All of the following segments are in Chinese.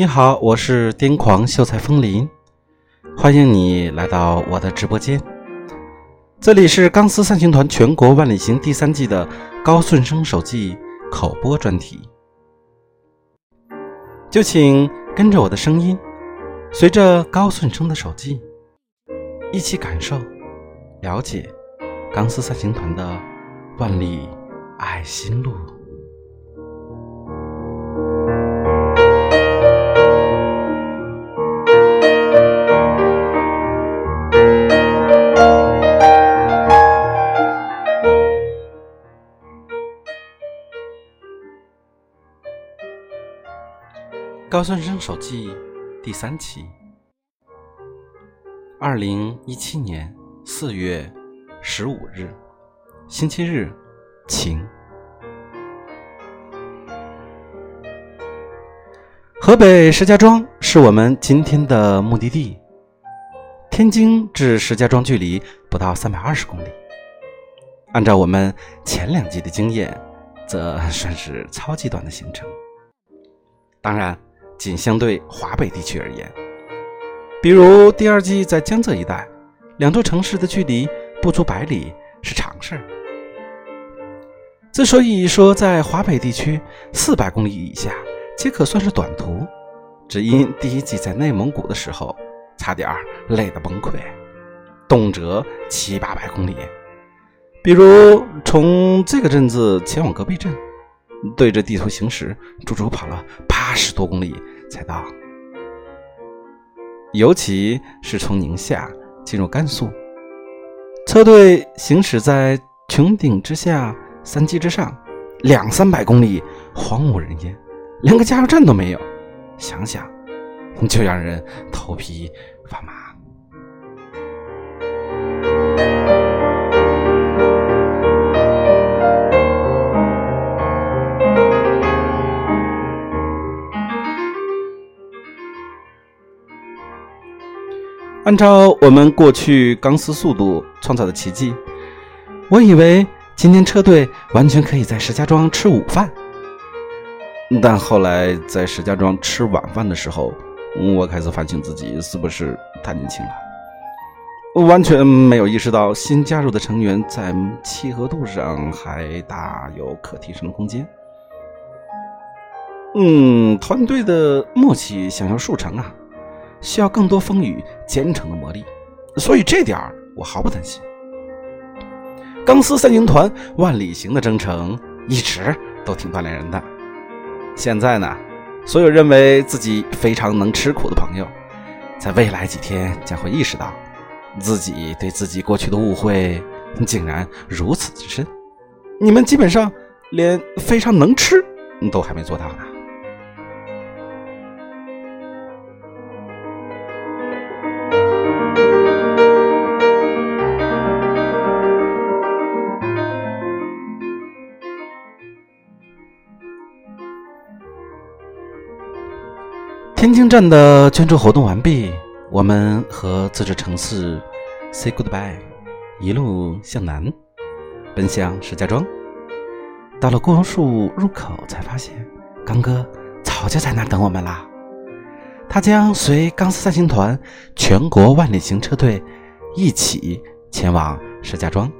你好，我是癫狂秀才风林，欢迎你来到我的直播间。这里是钢丝三星团全国万里行第三季的高顺生手记口播专题，就请跟着我的声音，随着高顺生的手记，一起感受、了解钢丝三星团的万里爱心路。高顺生手记第三期，二零一七年四月十五日，星期日，晴。河北石家庄是我们今天的目的地。天津至石家庄距离不到三百二十公里，按照我们前两季的经验，则算是超级短的行程。当然。仅相对华北地区而言，比如第二季在江浙一带，两座城市的距离不足百里是常事儿。之所以说在华北地区四百公里以下皆可算是短途，只因第一季在内蒙古的时候，差点累得崩溃，动辄七八百公里。比如从这个镇子前往隔壁镇。对着地图行驶，足足跑了八十多公里才到。尤其是从宁夏进入甘肃，车队行驶在穹顶之下、山脊之上，两三百公里，荒无人烟，连个加油站都没有，想想就让人头皮发麻。按照我们过去钢丝速度创造的奇迹，我以为今天车队完全可以在石家庄吃午饭。但后来在石家庄吃晚饭的时候，我开始反省自己是不是太年轻了，完全没有意识到新加入的成员在契合度上还大有可提升的空间。嗯，团队的默契想要速成啊！需要更多风雨兼程的磨砺，所以这点儿我毫不担心。钢丝三星团万里行的征程一直都挺锻炼人的。现在呢，所有认为自己非常能吃苦的朋友，在未来几天将会意识到，自己对自己过去的误会竟然如此之深。你们基本上连非常能吃都还没做到呢。天津站的捐助活动完毕，我们和自治城市 say goodbye，一路向南，奔向石家庄。到了郭榕树入口，才发现刚哥早就在那等我们啦。他将随钢丝三星团全国万里行车队一起前往石家庄。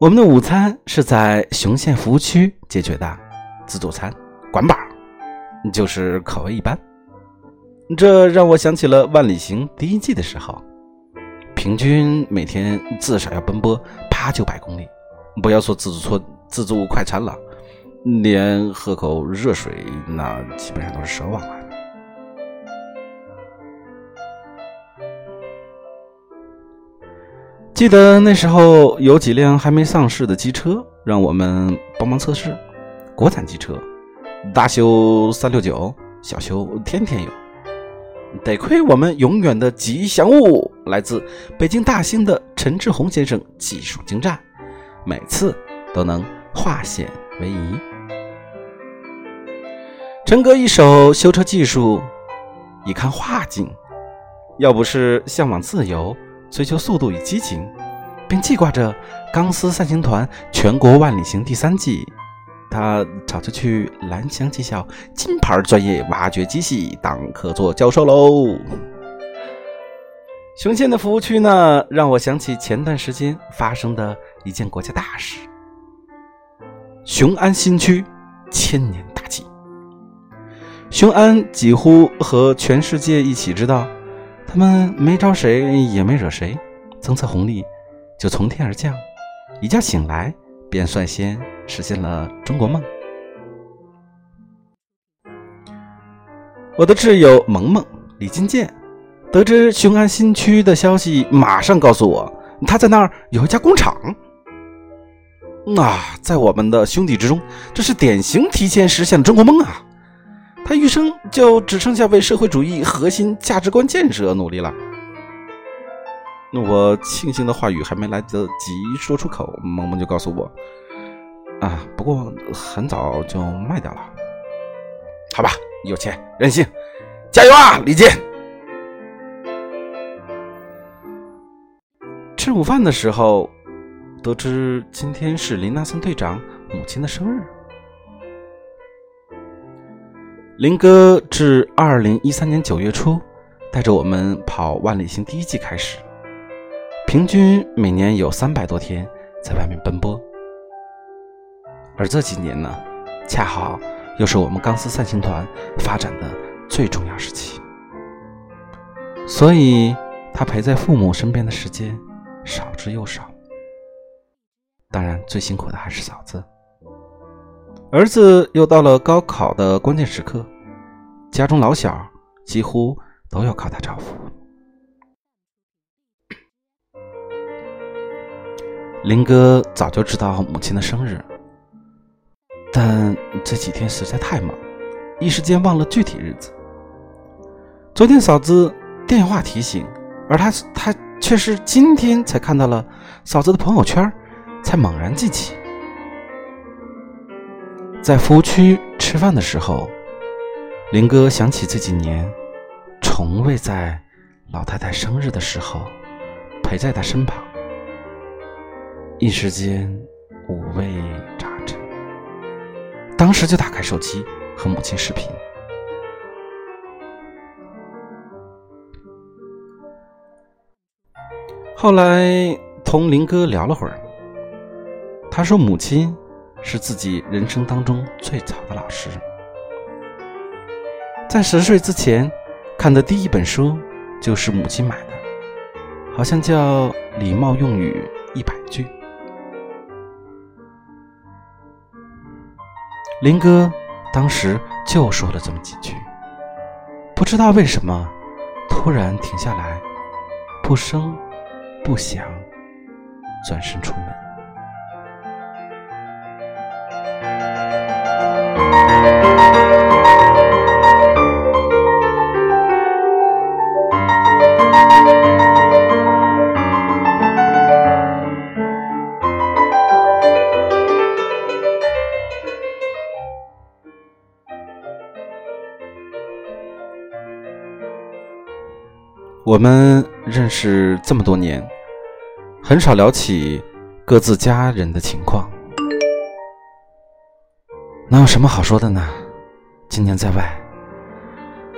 我们的午餐是在雄县服务区解决的，自助餐，管饱，就是口味一般。这让我想起了万里行第一季的时候，平均每天至少要奔波八九百公里，不要说自助餐、自助快餐了，连喝口热水那基本上都是奢望了。记得那时候有几辆还没上市的机车，让我们帮忙测试。国产机车，大修三六九，小修天天有。得亏我们永远的吉祥物来自北京大兴的陈志宏先生，技术精湛，每次都能化险为夷。陈哥一手修车技术，一看画境，要不是向往自由。追求速度与激情，并记挂着钢丝三星团全国万里行第三季，他早就去蓝翔技校金牌专业挖掘机系当客座教授喽。雄县的服务区呢，让我想起前段时间发生的一件国家大事——雄安新区千年大计。雄安几乎和全世界一起知道，他们没招谁，也没惹谁，政策红利就从天而降，一觉醒来便率先实现了中国梦。我的挚友萌萌李金健。得知雄安新区的消息，马上告诉我，他在那儿有一家工厂。啊，在我们的兄弟之中，这是典型提前实现了中国梦啊！他余生就只剩下为社会主义核心价值观建设努力了。那我庆幸的话语还没来得及说出口，萌萌就告诉我，啊，不过很早就卖掉了。好吧，有钱任性，加油啊，李健！吃午饭的时候，得知今天是林纳森队长母亲的生日。林哥自二零一三年九月初带着我们跑万里行第一季开始，平均每年有三百多天在外面奔波。而这几年呢，恰好又是我们钢丝散行团发展的最重要时期，所以他陪在父母身边的时间。少之又少，当然最辛苦的还是嫂子。儿子又到了高考的关键时刻，家中老小几乎都要靠他照顾。林哥早就知道母亲的生日，但这几天实在太忙，一时间忘了具体日子。昨天嫂子电话提醒，而他他。却是今天才看到了嫂子的朋友圈，才猛然记起，在服务区吃饭的时候，林哥想起这几年从未在老太太生日的时候陪在她身旁，一时间五味杂陈，当时就打开手机和母亲视频。后来同林哥聊了会儿，他说母亲是自己人生当中最早的老师，在十岁之前看的第一本书就是母亲买的，好像叫《礼貌用语一百句》。林哥当时就说了这么几句，不知道为什么突然停下来，不声。不响转身出门。我们认识这么多年。很少聊起各自家人的情况，哪有什么好说的呢？今年在外，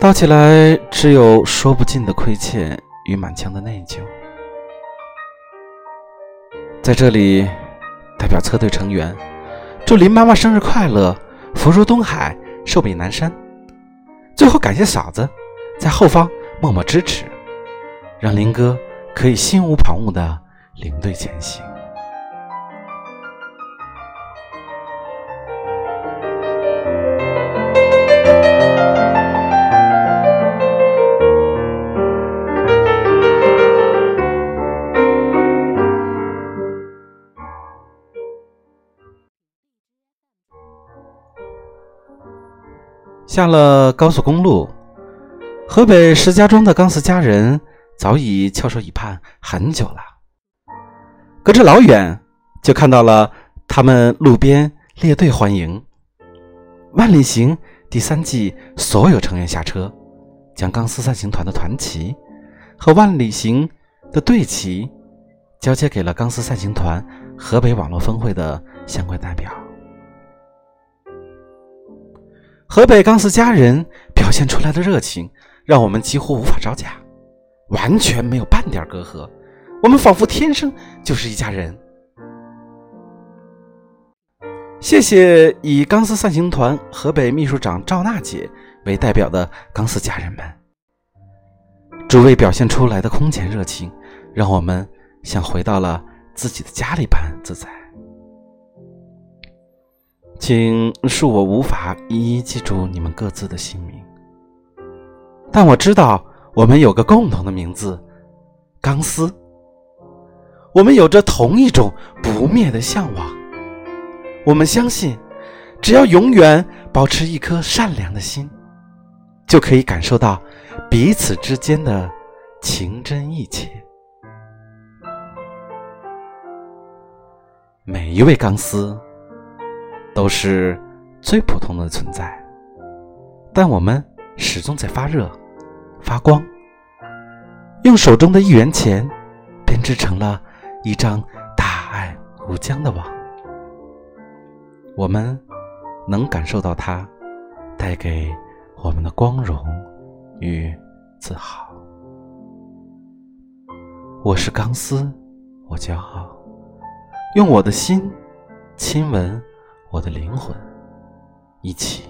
道起来只有说不尽的亏欠与满腔的内疚。在这里，代表车队成员祝林妈妈生日快乐，福如东海，寿比南山。最后感谢嫂子在后方默默支持，让林哥可以心无旁骛的。领队前行。下了高速公路，河北石家庄的钢丝家人早已翘首以盼很久了。隔着老远，就看到了他们路边列队欢迎《万里行》第三季所有成员下车，将钢丝三行团的团旗和《万里行》的队旗交接给了钢丝三行团河北网络分会的相关代表。河北钢丝家人表现出来的热情，让我们几乎无法招架，完全没有半点隔阂。我们仿佛天生就是一家人。谢谢以钢丝散行团河北秘书长赵娜姐为代表的钢丝家人们，诸位表现出来的空前热情，让我们像回到了自己的家里般自在。请恕我无法一一记住你们各自的姓名，但我知道我们有个共同的名字——钢丝。我们有着同一种不灭的向往。我们相信，只要永远保持一颗善良的心，就可以感受到彼此之间的情真意切。每一位钢丝。都是最普通的存在，但我们始终在发热、发光，用手中的一元钱编织成了一张大爱无疆的网。我们能感受到它带给我们的光荣与自豪。我是钢丝，我骄傲，用我的心亲吻。我的灵魂，一起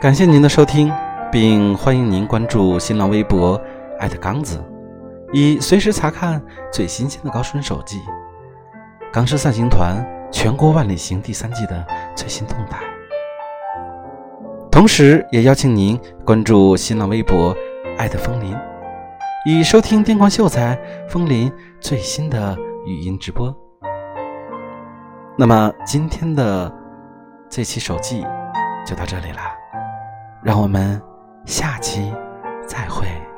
感谢您的收听，并欢迎您关注新浪微博艾特刚子，以随时查看最新鲜的高顺手记。钢师散行团。全国万里行第三季的最新动态，同时也邀请您关注新浪微博“艾特风铃”，以收听电光秀才风林最新的语音直播。那么今天的这期手记就到这里了，让我们下期再会。